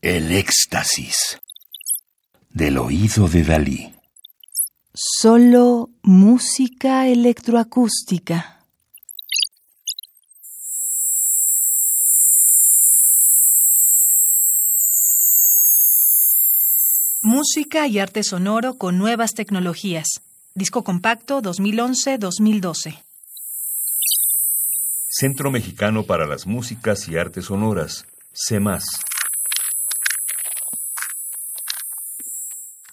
El éxtasis del oído de Dalí. Solo música electroacústica. Música y arte sonoro con nuevas tecnologías. Disco compacto 2011-2012. Centro Mexicano para las Músicas y Artes Sonoras, CEMAS.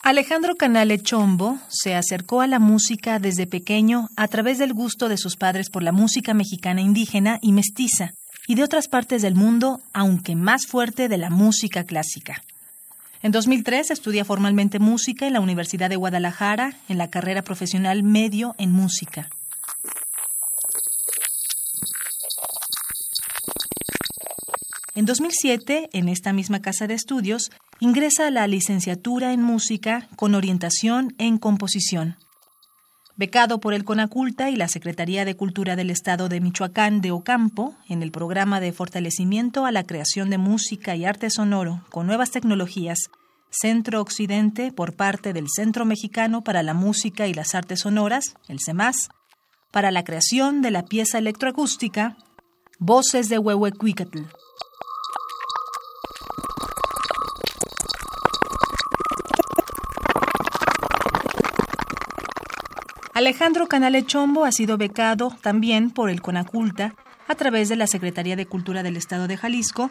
Alejandro Canale Chombo se acercó a la música desde pequeño a través del gusto de sus padres por la música mexicana indígena y mestiza, y de otras partes del mundo, aunque más fuerte de la música clásica. En 2003 estudia formalmente música en la Universidad de Guadalajara en la carrera profesional medio en música. En 2007, en esta misma casa de estudios, ingresa a la licenciatura en música con orientación en composición. Becado por el CONACULTA y la Secretaría de Cultura del Estado de Michoacán de Ocampo en el programa de fortalecimiento a la creación de música y arte sonoro con nuevas tecnologías, Centro Occidente por parte del Centro Mexicano para la Música y las Artes Sonoras, el CEMAS, para la creación de la pieza electroacústica Voces de Huehuecuicatl. Alejandro Canale Chombo ha sido becado también por el CONACULTA a través de la Secretaría de Cultura del Estado de Jalisco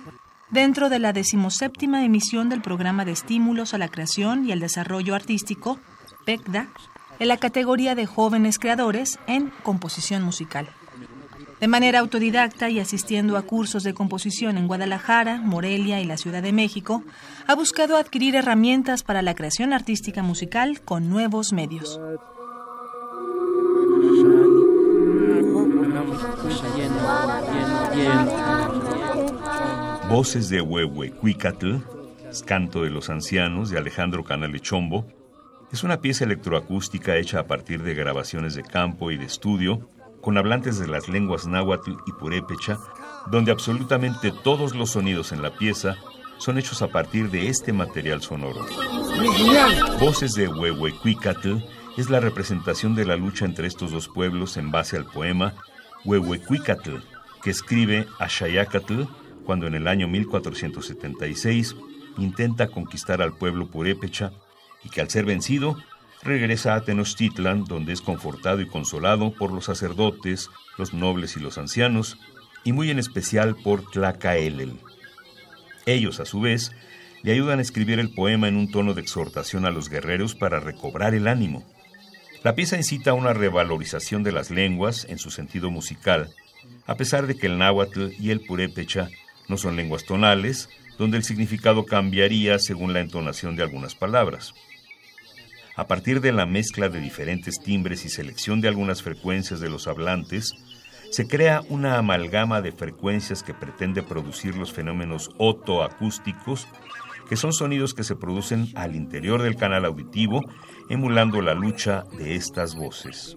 dentro de la decimoséptima emisión del Programa de Estímulos a la Creación y el Desarrollo Artístico, PECDA, en la categoría de Jóvenes Creadores en Composición Musical. De manera autodidacta y asistiendo a cursos de composición en Guadalajara, Morelia y la Ciudad de México, ha buscado adquirir herramientas para la creación artística musical con nuevos medios. Voces de Huehuecuicatl, Canto de los Ancianos, de Alejandro Canale Chombo, es una pieza electroacústica hecha a partir de grabaciones de campo y de estudio con hablantes de las lenguas náhuatl y purépecha, donde absolutamente todos los sonidos en la pieza son hechos a partir de este material sonoro. Voces de Huehuecuicatl es la representación de la lucha entre estos dos pueblos en base al poema Huehuecuicatl, que escribe Ashayacatl cuando en el año 1476 intenta conquistar al pueblo purépecha y que al ser vencido regresa a Tenochtitlan, donde es confortado y consolado por los sacerdotes, los nobles y los ancianos, y muy en especial por Tlacaelel. Ellos, a su vez, le ayudan a escribir el poema en un tono de exhortación a los guerreros para recobrar el ánimo. La pieza incita a una revalorización de las lenguas en su sentido musical, a pesar de que el náhuatl y el purépecha no son lenguas tonales, donde el significado cambiaría según la entonación de algunas palabras. A partir de la mezcla de diferentes timbres y selección de algunas frecuencias de los hablantes, se crea una amalgama de frecuencias que pretende producir los fenómenos otoacústicos que son sonidos que se producen al interior del canal auditivo, emulando la lucha de estas voces.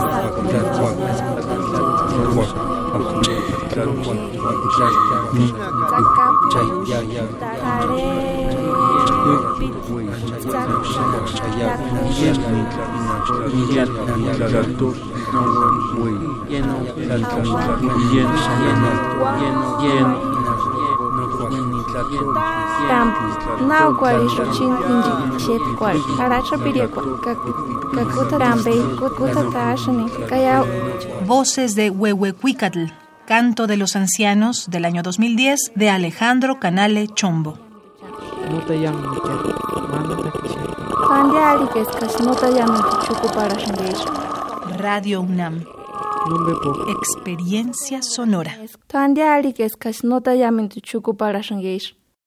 Voces de Huehuecuicatl, Canto de los Ancianos del año 2010 de Alejandro Canale Chombo. Radio UNAM. Experiencia sonora.